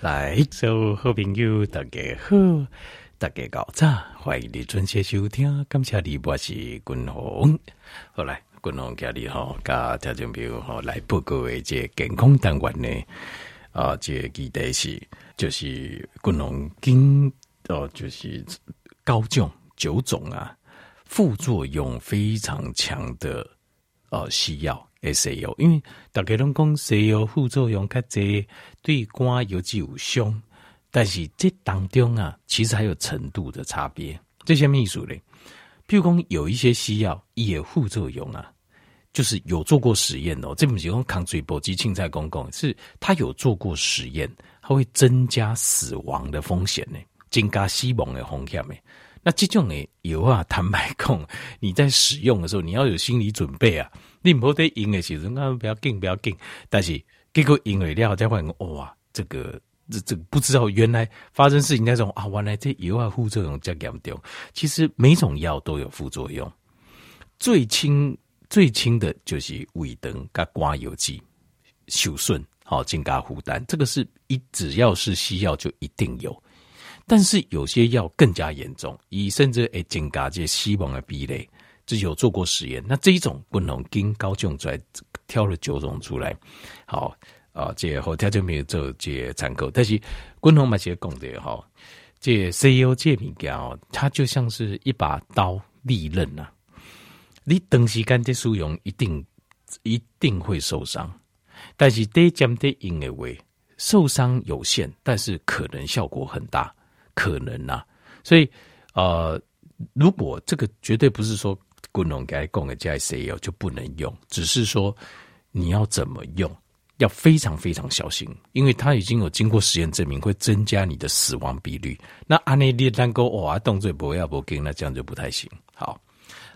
来，所有好朋友大家好，大家早早，欢迎你准时收听，感谢你，我是君鸿。好来，君鸿今日哈，甲听众朋友哈来报告一个健康单元呢，啊，这个议题是就是君鸿经哦，就是高种九种啊，副作用非常强的呃西药。诶西药，因为大家拢讲西药副作用较侪，对肝尤其有伤。但是这当中啊，其实还有程度的差别。这些秘书嘞，譬如讲有一些西药也副作用啊，就是有做过实验哦。这不是讲抗水波及青菜公共，是他有做过实验，它会增加死亡的风险呢，增加死亡的风险呢。那这种诶油啊，坦白讲，你在使用的时候，你要有心理准备啊。你不得用的时候，啊，不要紧，不要紧。但是结果用了料再发现，哇，这个这这不知道原来发生事情那种啊，原来这油啊副作用这么严重。其实每种药都有副作用，最轻最轻的就是胃肠跟肝油剂受损，好增加负担。这个是一只要是西药就一定有。但是有些药更加严重，以甚至会增加这死亡的比例，这有做过实验。那这一种不能跟高种出来，挑了九种出来，好啊，这后他就没有做这参考。但是滚龙嘛，些讲的哈，这 C E O 这物件哦，它就像是一把刀利刃呐，你长时间的使用，一定一定会受伤。但是得讲得因为受伤有限，但是可能效果很大。可能呐、所以呃，如果这个绝对不是说滚龙该供的加西药就不能用，只是说你要怎么用，要非常非常小心，因为它已经有经过实验证明会增加你的死亡比率。那安内利单沟哇动作不要不给，那这样就不太行。好，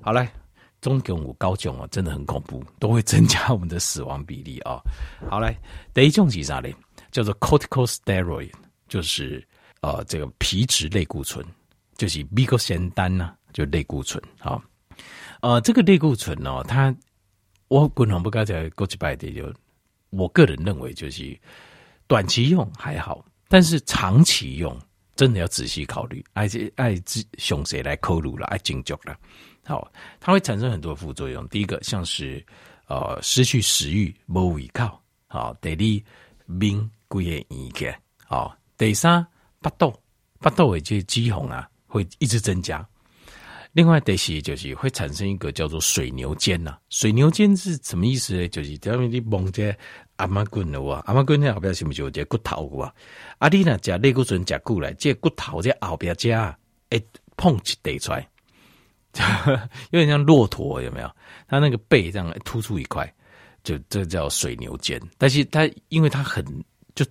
好来，中共五高种啊，真的很恐怖，都会增加我们的死亡比例啊。好来，第一种是啥嘞？叫做 corticosteroid，就是。呃，这个皮质类固醇就是美国仙丹呐，就类固醇啊。呃，这个类固醇哦，它我可能不该在过去摆的，就我个人认为就是短期用还好，但是长期用真的要仔细考虑，爱爱自熊谁来扣路了，爱精脚了。好，它会产生很多副作用。第一个像是呃失去食欲、无胃口，好，第二面规个圆起，好，第三。巴豆，巴豆的这肌红啊，会一直增加。另外，第四就是会产生一个叫做水牛肩呐、啊。水牛肩是什么意思呢？就是在面你摸这阿妈棍的哇，阿妈棍那后边是不是有这骨头哇？阿弟呢，加类固醇加过来，这骨头在后边加，哎，碰起得出来，有点像骆驼，有没有？它那个背这样突出一块，就这叫水牛肩。但是它因为它很就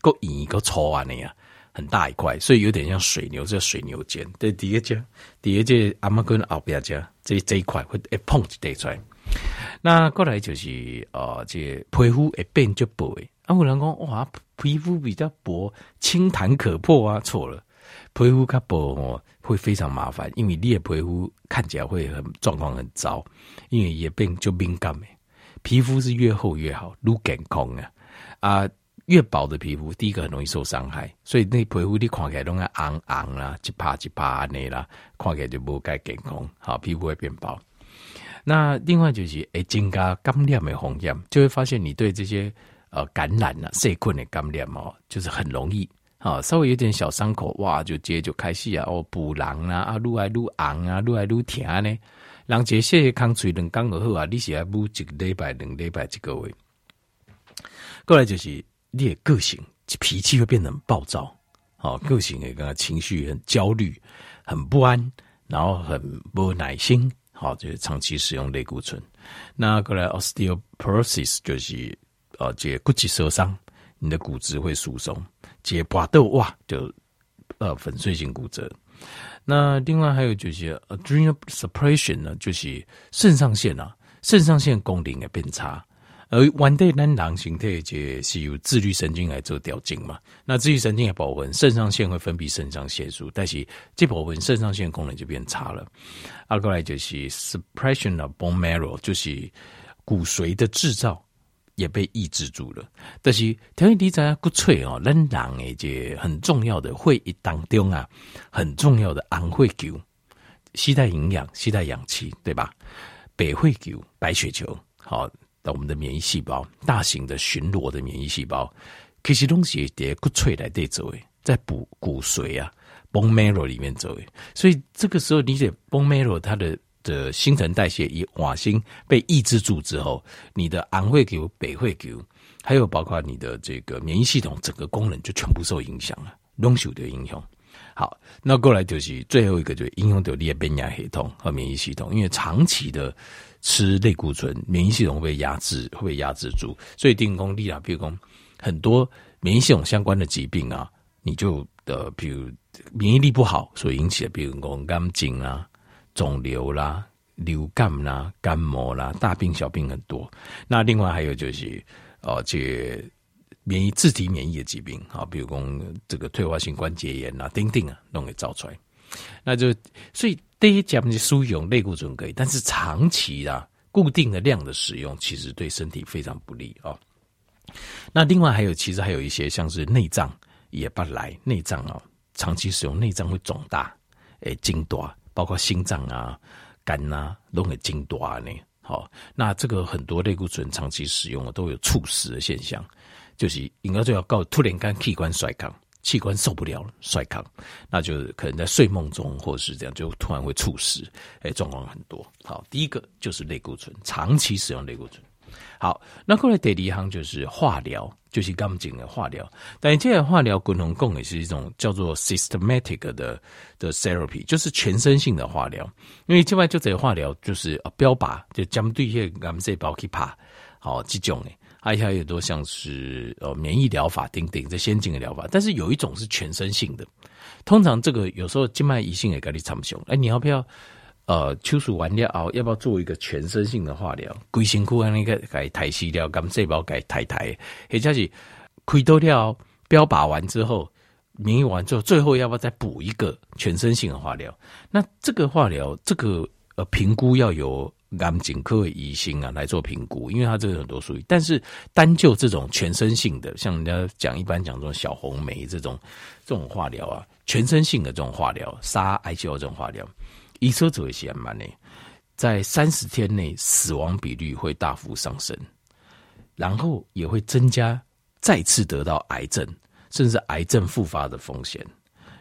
够硬一个粗啊那样。很大一块，所以有点像水牛，这水牛肩。对，第一只，第一只阿妈跟后边只，这这一块会一碰就带出来。那过来就是呃，这皮肤会变就薄诶。啊，有人讲哇，皮肤比较薄，轻弹可破啊，错了，皮肤较薄哦，会非常麻烦，因为你的皮肤看起来会很状况很糟，因为也变就敏感诶。皮肤是越厚越好，愈健康啊啊。越薄的皮肤，第一个很容易受伤害，所以那皮肤你看起来拢爱红红啦，一趴一趴那啦，看起来就不该健康，好，皮肤会变薄。那另外就是诶，增加感染的风险，就会发现你对这些呃感染啊、细菌的感染哦，就是很容易啊，稍微有点小伤口哇，就直接就开始啊，哦，补狼啊，啊，愈来愈红啊，愈来愈甜呢。人这些康水两刚好啊，你是要补一个礼拜、两礼拜、一个月。过来就是。你的个性脾气会变得很暴躁，好，个性也跟情绪很焦虑、很不安，然后很没耐心，好，就是长期使用类固醇。那过来 osteoporosis 就是呃，这骨质受伤，你的骨质会疏松，这拔豆哇，就呃粉碎性骨折。那另外还有就是 adrenal suppression 呢，就是肾上腺啊，肾上腺功能也变差。而原底咱人形态就是由自律神经来做调经嘛，那自律神经的部分，肾上腺会分泌肾上腺素，但是这部分肾上腺功能就变差了。啊，过来就是 suppression of bone marrow，就是骨髓的制造也被抑制住了。但是调理在骨髓哦，仍然诶，这很重要的会议当中啊，很重要的红血球，吸带营养、吸带氧气，对吧？白血球、白血球，好，那我们的免疫细胞，大型的巡逻的免疫细胞，其实东西在骨髓来对走诶，在补骨髓啊，bone marrow 里面走诶，所以这个时候理解 bone marrow 它的。的新陈代谢以瓦星被抑制住之后，你的红血球、白血球，还有包括你的这个免疫系统，整个功能就全部受影响了，拢受的影响。好，那过来就是最后一个，就影响到你的免疫系统和免疫系统，因为长期的吃类固醇，免疫系统会被压制，会被压制住，所以定功力啊，比如说很多免疫系统相关的疾病啊，你就的，比如免疫力不好所引起的，比如说肝经啊。肿瘤啦、流感啦、肝膜啦，大病小病很多。那另外还有就是，哦，这免疫自体免疫的疾病啊，比如说这个退化性关节炎啊、等等啊，弄给造出来。那就所以第一讲的使用类固醇可以，但是长期啊、固定的量的使用，其实对身体非常不利啊。那另外还有，其实还有一些像是内脏也不来，内脏啊，长期使用内脏会肿大，诶，筋多。包括心脏啊、肝啊，都很精多。呢。好，那这个很多类固醇长期使用啊都有猝死的现象，就是应该就要告突然间器官衰竭，器官受不了了衰竭，那就可能在睡梦中或者是这样，就突然会猝死，哎，状况很多。好，第一个就是类固醇，长期使用类固醇。好，那后来第二行就是化疗，就是刚讲的化疗。但这个化疗，共同共也是一种叫做 systematic 的的 therapy，就是全身性的化疗。因为另外就这个化疗就是标靶，就针对些癌细胞去怕，好这种的，还有很多像是呃免疫疗法等等这先进的疗法。但是有一种是全身性的，通常这个有时候静脉胰腺也跟你差不多。哎，你要不要？呃，手术完了后，要不要做一个全身性的化疗？规身躯那个改抬细疗，跟细胞改抬抬，或者是开刀了标靶完之后，免疫完之后，最后要不要再补一个全身性的化疗？那这个化疗，这个呃评估要有癌症科医生啊来做评估，因为它这个很多术语。但是单就这种全身性的，像人家讲一般讲这种小红梅这种这种化疗啊，全身性的这种化疗，杀癌细胞这种化疗。医生做一些蛮呢，在三十天内死亡比率会大幅上升，然后也会增加再次得到癌症，甚至癌症复发的风险。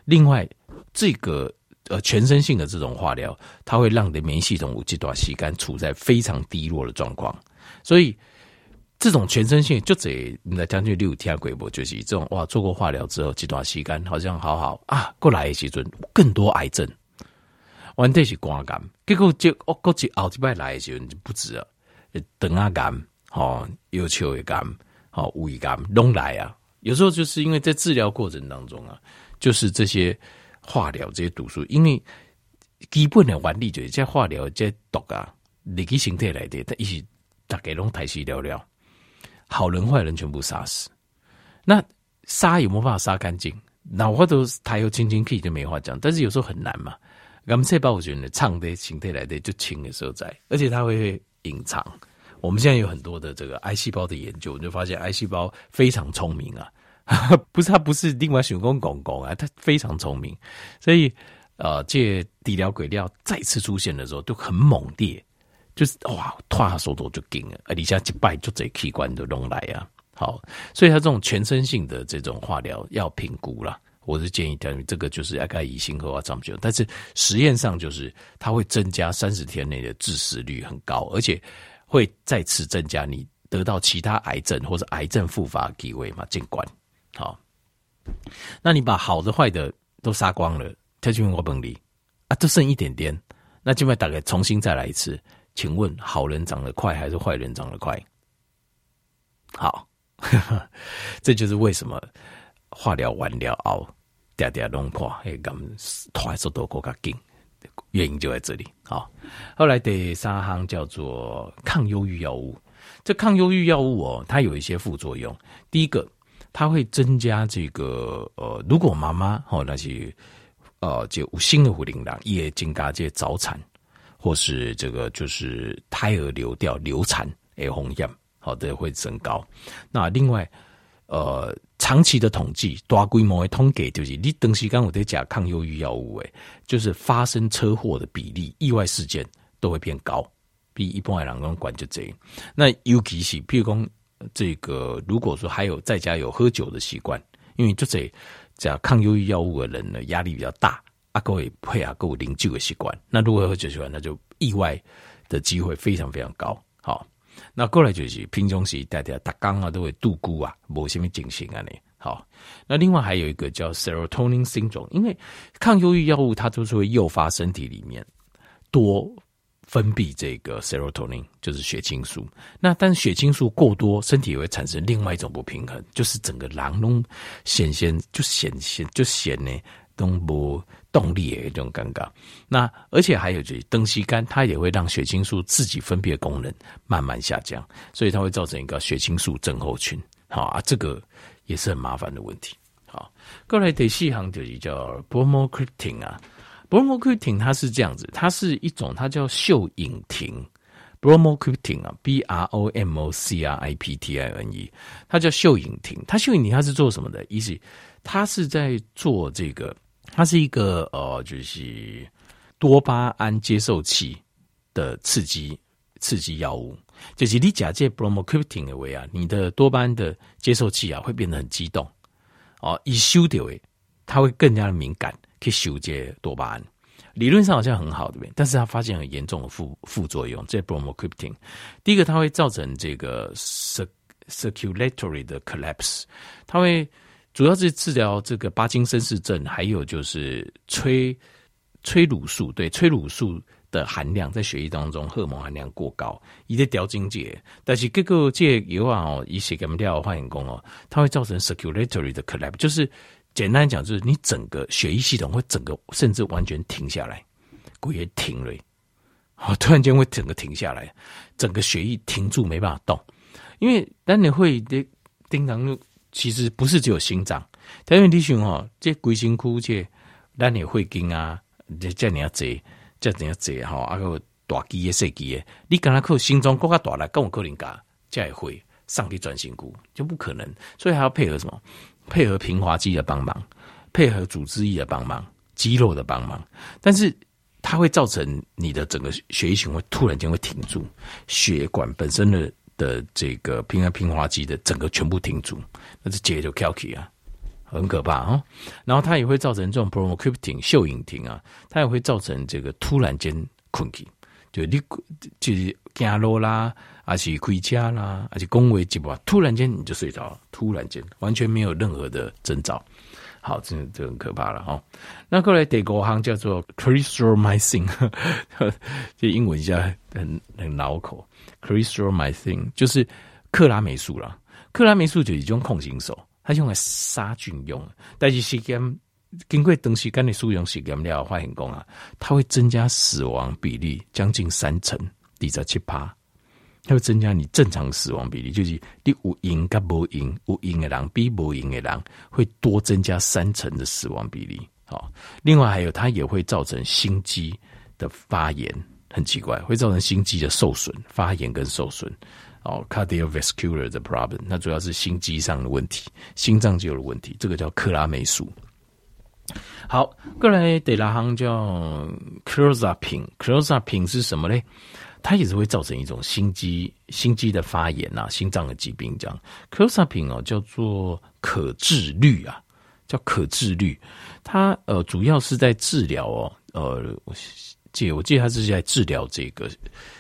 另外，这个呃全身性的这种化疗，它会让你的免疫系统这段时间处在非常低落的状况。所以，这种全身性就这你来将军六天鬼波就是这种哇，做过化疗之后这段时间好像好好啊，过来的时阵更多癌症。完全是肝癌，结果就我过去后几摆来的时候就不止了，等啊癌，吼，腰鞘的癌，吼，胃癌拢来啊。有时候就是因为在治疗过程当中啊，就是这些化疗这些毒素，因为基本的原理就是这化疗这毒啊，你去身体来的，它一起大概拢太细了了，好人坏人全部杀死。那杀有没有办法杀干净？脑花都他有轻轻 K 就没话讲，但是有时候很难嘛。癌细胞我觉得唱的形态来的就轻的时候在，而且它会隐藏。我们现在有很多的这个癌细胞的研究，就发现癌细胞非常聪明啊，不是他不是另外选工公公啊，他非常聪明。所以呃，这底疗鬼料再次出现的时候都很猛烈，就是哇，突然速度就紧了，而底下击败就这器官都弄来啊。好，所以他这种全身性的这种化疗要评估了。我是建议他们这个就是要该以心和啊这么久，但是实验上就是它会增加三十天内的致死率很高，而且会再次增加你得到其他癌症或者癌症复发的机会嘛？尽管好，那你把好的坏的都杀光了，他就问我本领啊，就剩一点点，那就要大概重新再来一次，请问好人长得快还是坏人长得快？好，这就是为什么。化疗完了后，点点弄破，会咁快速度更加紧，原因就在这里。好，后来第三行叫做抗忧郁药物。这抗忧郁药物哦，它有一些副作用。第一个，它会增加这个呃，如果妈妈哦那些呃就新的护领导也增加这早产，或是这个就是胎儿流掉流产诶，红样好的会增高。那另外，呃，长期的统计，大规模的统计就是，你长时间有在吃抗忧郁药物，诶，就是发生车祸的比例、意外事件都会变高，比一般的人讲管就这。那尤其是，譬如讲这个，如果说还有在家有喝酒的习惯，因为就这这抗忧郁药物的人呢，压力比较大，啊，各位配合够饮酒的习惯，那如果喝酒习惯，那就意外的机会非常非常高。好。那过来就是平常时大家大家啊都会度孤啊，没什么警醒啊你。好，那另外还有一个叫 serotonin syndrome，因为抗忧郁药物它都是会诱发身体里面多分泌这个 serotonin，就是血清素。那但是血清素过多，身体也会产生另外一种不平衡，就是整个人拢显现就显现就显呢。都不动力的一种尴尬，那而且还有就是灯西干，它也会让血清素自己分泌的功能慢慢下降，所以它会造成一个血清素症候群。好啊，这个也是很麻烦的问题。好，过来第四行就是叫 bromocriptine 啊，bromocriptine 它是这样子，它是一种它叫溴隐肼，bromocriptine 啊，b r o m o c r i p t i n e，它叫溴隐肼，它溴隐肼它是做什么的？意思它是在做这个。它是一个呃，就是多巴胺接受器的刺激刺激药物，就是你假借 bromocriptine 的为啊，你的多巴胺的接受器啊会变得很激动哦，一收掉诶，它会更加的敏感，可以收接多巴胺。理论上好像很好的，但是他发现很严重的副副作用。这 bromocriptine，第一个它会造成这个 circulatory 的 collapse，它会。主要是治疗这个巴金森氏症，还有就是催催乳素，对催乳素的含量在血液当中荷尔蒙含量过高，一直掉境界。但是各个这有啊哦，一些干掉化验工哦，它会造成 circulatory 的 collapse，就是简单讲，就是你整个血液系统会整个甚至完全停下来，骨也停了，哦，突然间会整个停下来，整个血液停住没办法动，因为当你会的叮当。其实不是只有心脏，但是你想哦，这规身躯这咱的会经啊，这这样子，这样子哈，啊个大肌的细肌的，你跟他靠心脏更加大了，跟我可能噶这样会上去转心骨就不可能，所以还要配合什么？配合平滑肌的帮忙，配合组织液的帮忙，肌肉的帮忙，但是它会造成你的整个血液循环突然间会停住，血管本身的。的这个平衡平滑肌的整个全部停住，那这结就翘起啊，很可怕哦。然后它也会造成这种 bromocriptine 溴隐肼啊，它也会造成这个突然间困起，就你就是走路啦，还是回家啦，还是恭维几步，突然间你就睡着了，突然间完全没有任何的征兆。好，这这很可怕了哈。那后来德国行叫做 clarithromycin，这英文一下很很拗口。clarithromycin 就是克拉霉素啦，克拉霉素就是一种抗生素，它用来杀菌用。但是实验经过长时间的使用实验了，发现讲啊，它会增加死亡比例将近三成，二十七趴。它会增加你正常死亡比例，就是你有赢跟无赢，有赢的人比无赢的人会多增加三成的死亡比例。好，另外还有它也会造成心肌的发炎，很奇怪，会造成心肌的受损、发炎跟受损。哦，cardiovascular 的 problem，那主要是心肌上的问题，心脏就有问题，这个叫克拉霉素。好，过来第六行叫 clozapine，clozapine 是什么呢？它也是会造成一种心肌心肌的发炎呐、啊，心脏的疾病这样。clozapine 哦，叫做可治愈啊，叫可治愈。它呃，主要是在治疗哦，呃，我记我记得它是在治疗这个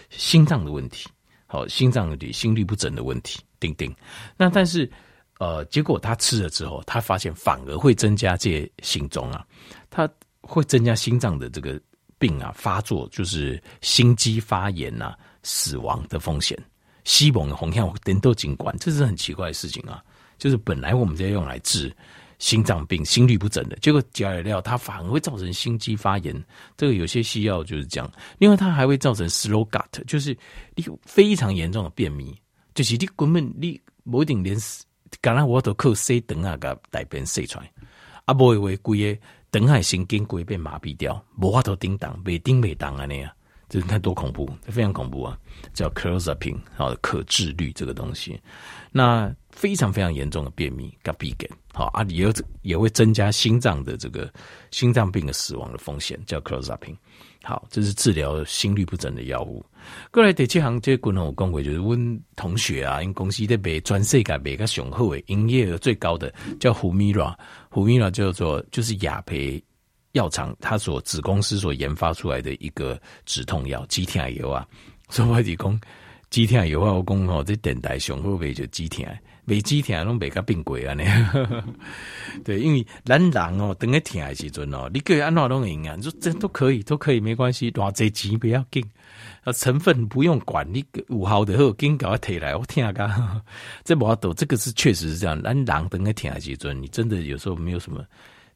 心脏的问题，好，心脏的心律不整的问题，叮叮。那但是呃，结果他吃了之后，他发现反而会增加这些心中啊，他会增加心脏的这个。病啊发作就是心肌发炎、啊，死亡的风险。西蒙的红药人都尽管，这是很奇怪的事情啊。就是本来我们在用来治心脏病、心律不整的，结果加了料，它反而会造成心肌发炎。这个有些西药就是这样。另外，它还会造成 slow gut，就是你非常严重的便秘，就是你根本你不一定连刚刚我都靠 C 等啊个大便塞出来，啊不会为贵的。等海神经规被麻痹掉，无法度叮当，没叮没当啊那样，这太多恐怖，非常恐怖啊！叫 clozapine 好，可治率这个东西，那非常非常严重的便秘，跟鼻炎，好啊，也也会增加心脏的这个心脏病的死亡的风险，叫 clozapine 好，这是治疗心律不整的药物。过来第七行，这个我讲过，就是问同学啊，因公司在卖全世界卖个雄厚的营业额最高的叫 Humira，Humira 叫做就是雅培。药厂它所子公司所研发出来的一个止痛药，止痛药啊，所以我讲止痛药啊，我讲吼，这电台上好卖就止痛，卖止痛拢卖甲并贵啊呢。对，因为咱人哦，等个痛的时阵哦，你个安怎拢用啊？你说这都可以，都可以，没关系，偌济钱不要紧，成分不用管，你五号的后紧搞提来，我听啊，这无法度，这个是确实是这样。咱人等个痛的时阵，你真的有时候没有什么。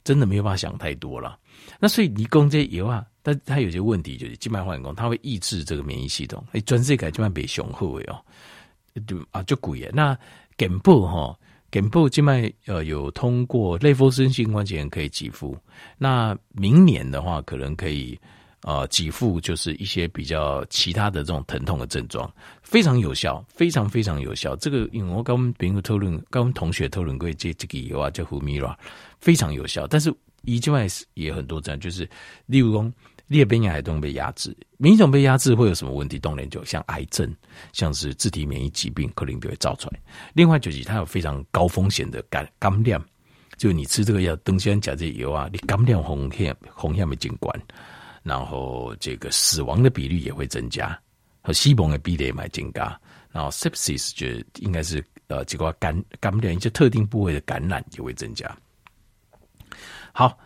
真的没有办法想太多了，那所以你讲这油啊，但它有些问题就是静脉换工，它会抑制这个免疫系统，哎，专这个静脉被雄厚哦，就啊就贵耶。那健保哈，健保静脉呃有通过类风湿性关节炎可以给付，那明年的话可能可以呃给付，就是一些比较其他的这种疼痛的症状，非常有效，非常非常有效。这个因为我跟我们朋友讨论，跟我们同学讨论过这这个药啊叫 Humira。非常有效，但是以外也很多这样，就是例如说裂变性海东被压制，免疫系统被压制会有什么问题？当然就像癌症，像是自体免疫疾病，可能就会造出来。另外就是它有非常高风险的感感染，就你吃这个药，登仙甲这油啊，你感染风险风险没监管，然后这个死亡的比率也会增加，和死亡的比例也蛮增加，然后 sepsis 就应该是呃这个感感染一些特定部位的感染也会增加。好，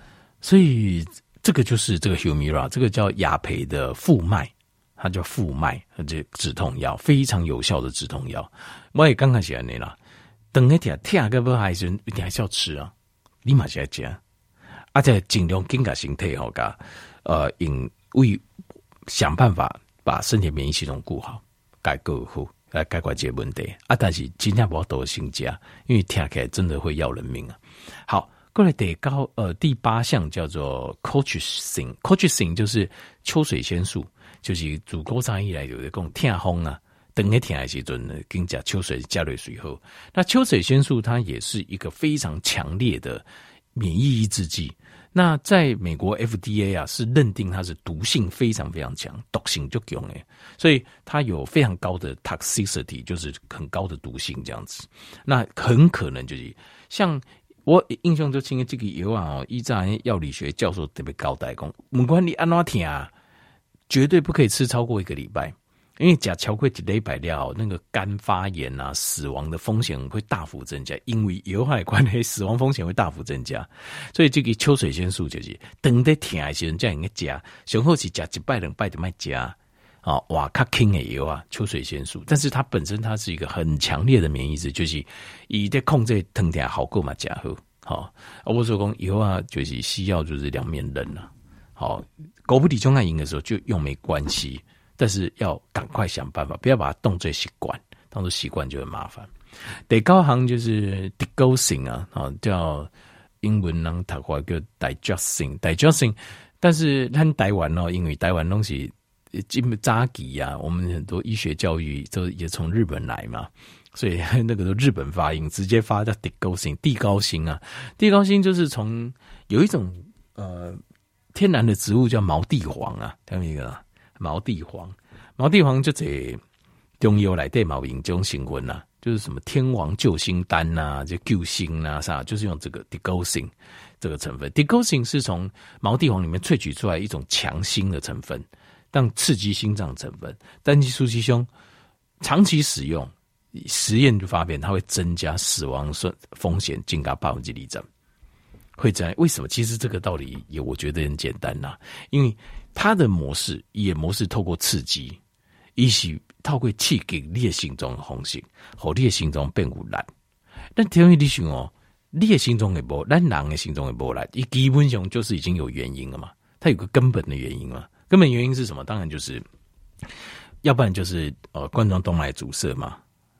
所以这个就是这个 Humira，这个叫雅培的复脉，它叫复脉，这止痛药非常有效的止痛药。我也刚开始你了，等一天天个不还是一定还是要吃啊，立马就要吃，而且尽量更加身体好噶，呃，因为想办法把身体免疫系统顾好，改革好来解决这个问题啊。但是今天不要多心加，因为听起来真的会要人命啊。好。过来得高呃第八项叫做 Coaching，Coaching 就是秋水仙素，就是主沟上以来有的讲痛风啊，等个痛的时阵呢，跟讲秋水加热水后，那秋水仙素它也是一个非常强烈的免疫抑制剂。那在美国 FDA 啊是认定它是毒性非常非常强，毒性就强诶，所以它有非常高的 toxicity，就是很高的毒性这样子。那很可能就是像。我印象最深的这个药啊，哦，依在药理学教授特别交代讲，不管你安怎听啊，绝对不可以吃超过一个礼拜，因为吃超过一礼拜了，那个肝发炎啊，死亡的风险会大幅增加，因为药害关系，死亡风险会大幅增加。所以这个秋水仙素就是等在听的时候，这样应该加，上好是加一拜两拜就卖加。啊，哇，卡轻的油啊，秋水仙素，但是它本身它是一个很强烈的免疫质，就是以在控制疼痛好过嘛，加好，好，我说讲油啊，就是西药就是两面刃了，好，狗不理中爱赢的时候就用没关系，但是要赶快想办法，不要把它当作习惯，当作习惯就很麻烦。得高行就是 digoxin 啊，啊，叫英文能读话叫 digoxin，digoxin，但是它台湾哦，因为台湾东西。金扎吉呀，我们很多医学教育都也从日本来嘛，所以那个都日本发音，直接发叫 digosing，，地高辛啊，地高辛就是从有一种呃天然的植物叫毛地黄啊，听没有？毛地黄，毛地黄就这中药来对毛引这种成分呐，就是什么天王救星丹呐、啊，就救星呐，啥，就是用这个地高辛这个成分，地高辛是从毛地黄里面萃取出来一种强心的成分。但刺激心脏成分，单剂素鸡胸长期使用，实验就发现它会增加死亡风险，增加百分之二十。会这样？为什么？其实这个道理也我觉得很简单呐、啊，因为它的模式也模式透过刺激，一起透过刺激你的心脏的红心，和你的心脏变污烂。但听你想哦，你的心脏的波，咱人的心中的波来，你基本上就是已经有原因了嘛，它有个根本的原因嘛。根本原因是什么？当然就是，要不然就是呃冠状动脉阻塞嘛，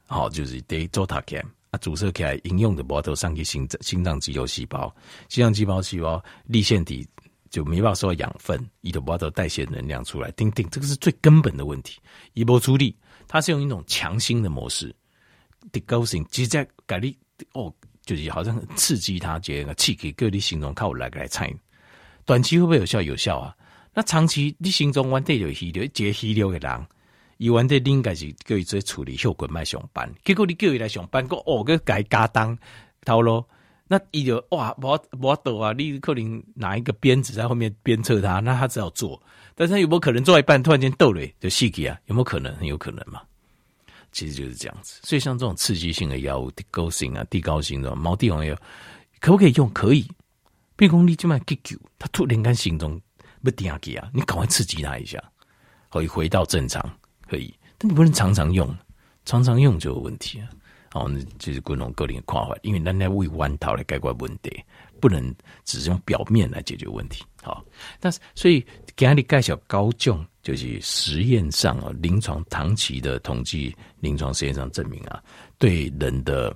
好，就是得做它看啊，阻塞起来，应用的波头上去心脏心脏肌肉细胞，心脏肌胞细胞粒腺体就没办法收到养分，伊就不得代谢能量出来，叮叮，这个是最根本的问题。一波处理，它是用一种强心的模式，degaussing，其实在改立哦，就是好像刺激它，这个气给各地形容靠我来来猜，短期会不会有效？有效啊。那长期你心中完得有气流，接气流的人，伊完得应该是叫伊做处理血管脉上班，结果你叫伊来上班，个哦个改加当套路。那伊就哇，我我抖啊！你可能拿一个鞭子在后面鞭策他，那他只好做。但是他有没有可能做一半突然间抖了就死去啊？有没有可能？很有可能嘛。其实就是这样子。所以像这种刺激性的药物，地高性啊、地高性的毛地黄药，可不可以用？可以。变功力就蛮急救，他突然间心中不定下啊，你赶快刺激他一下，可以回到正常，可以。但你不能常常用，常常用就有问题啊。哦，那就是各种各样的看法，因为咱在为弯头来解决问题，不能只是用表面来解决问题。好，但是所以给你介绍高种，就是实验上啊，临床长期的统计，临床实验上证明啊，对人的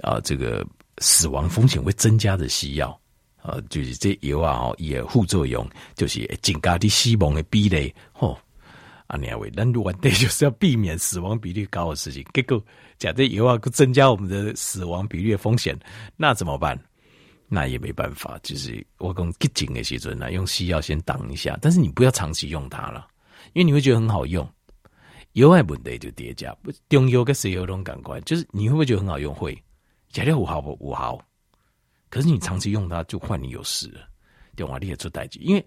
啊这个死亡风险会增加的西药啊，就是这药啊，哦，也副作用就是增加的死亡的比例，吼。啊，你为咱原底就是要避免死亡比例高的事情，结果假设以后要增加我们的死亡比率的风险，那怎么办？那也没办法，就是我讲急紧的时阵呢，用西药先挡一下，但是你不要长期用它了，因为你会觉得很好用，有爱问题就叠加，不中药跟西药都感官，就是你会不会觉得很好用？会，假设五毫不五毫，可是你长期用它就换你有事了，电话你也出代志，因为。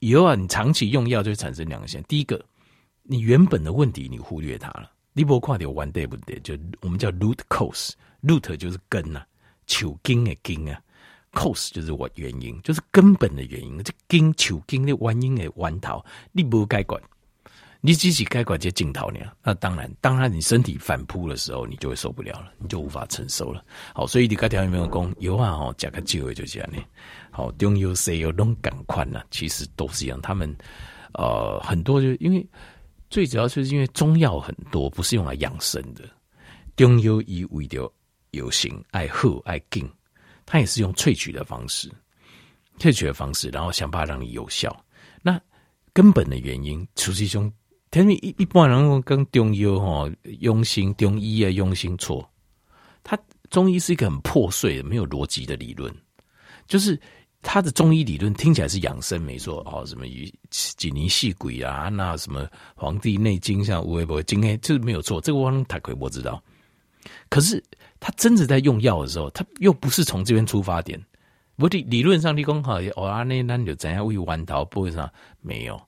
以后啊，你长期用药就会产生两个现象。第一个，你原本的问题你忽略它了。你不看到 one day 不对，就我们叫 root cause，root 就是根呐、啊，球根的根啊，cause 就是我原因，就是根本的原因。这根球根的原因的源头，你不该管。你自己该管这镜头呢？那当然，当然你身体反扑的时候，你就会受不了了，你就无法承受了。好，所以你刚才有没有讲有啊？哦，加个机会就这样呢。好，中药西药拢赶快呢，其实都是一样。他们呃很多就因为最主要就是因为中药很多不是用来养生的，中药以为的有形爱喝爱劲，它也是用萃取的方式，萃取的方式，然后想办法让你有效。那根本的原因，实际上。因为一一般人跟中药哈用心，中医啊用心错。它中医是一个很破碎的、没有逻辑的理论，就是他的中医理论听起来是养生没错哦，什么几年细鬼啊，那什么《黄帝内经》像乌龟不经哎，这没有错，这个我太亏我知道。可是他真的在用药的时候，他又不是从这边出发点。不理理论上，你讲好哦，阿内那就怎样为弯道，不会啥没有。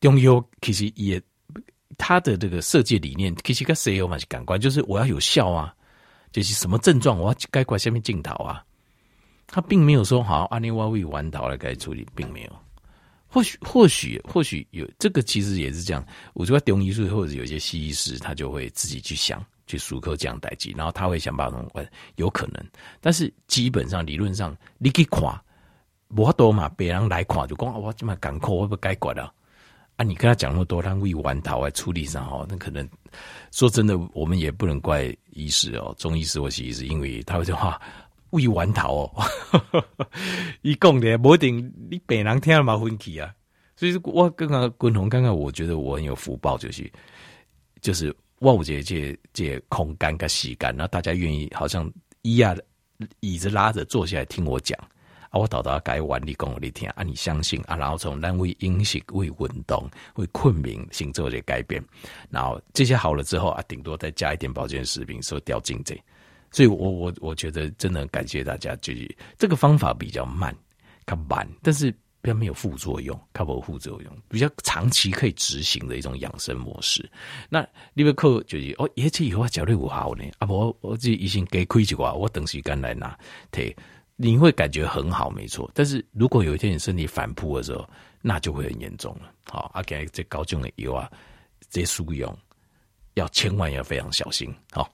中药其实也，他的这个设计理念其实跟谁有嘛是感官，就是我要有效啊，就是什么症状我要该管下面镜头啊，他并没有说好阿尼瓦为弯桃来该处理，并没有。或许或许或许有这个，其实也是这样。我觉得中医师或者有些西医师，他就会自己去想去思考这样代际，然后他会想办法弄，有可能。但是基本上理论上，你去看，无多嘛，别人来看就讲我这么艰苦，我不该管了。啊，你跟他讲那么多，他为弯桃来处理上哈，那可能说真的，我们也不能怪医师哦，中医师或西医师，因为他会说话为弯桃哦，一讲的不一定你病人听了嘛分气啊。所以我刚刚滚红刚刚，我觉得我很有福报，就是就是我有这这这空间跟时间，然后大家愿意好像椅啊椅子拉着坐下来听我讲。啊，我导导改完你讲我你听啊，你相信啊，然后从单位饮食、为运动、为困眠，先做这改变，然后这些好了之后啊，顶多再加一点保健食品，说掉进这，所以我我我觉得真的很感谢大家，就是这个方法比较慢，它慢，但是比较没有副作用，它没有副作用，比较长期可以执行的一种养生模式。那你们可就是哦，也许以后绝对有效呢，啊不，我我这医生给开一句话，我等时间来拿，对。你会感觉很好，没错。但是如果有一天你身体反扑的时候，那就会很严重了。好，阿给这高中的油啊，这些输用要千万要非常小心。好。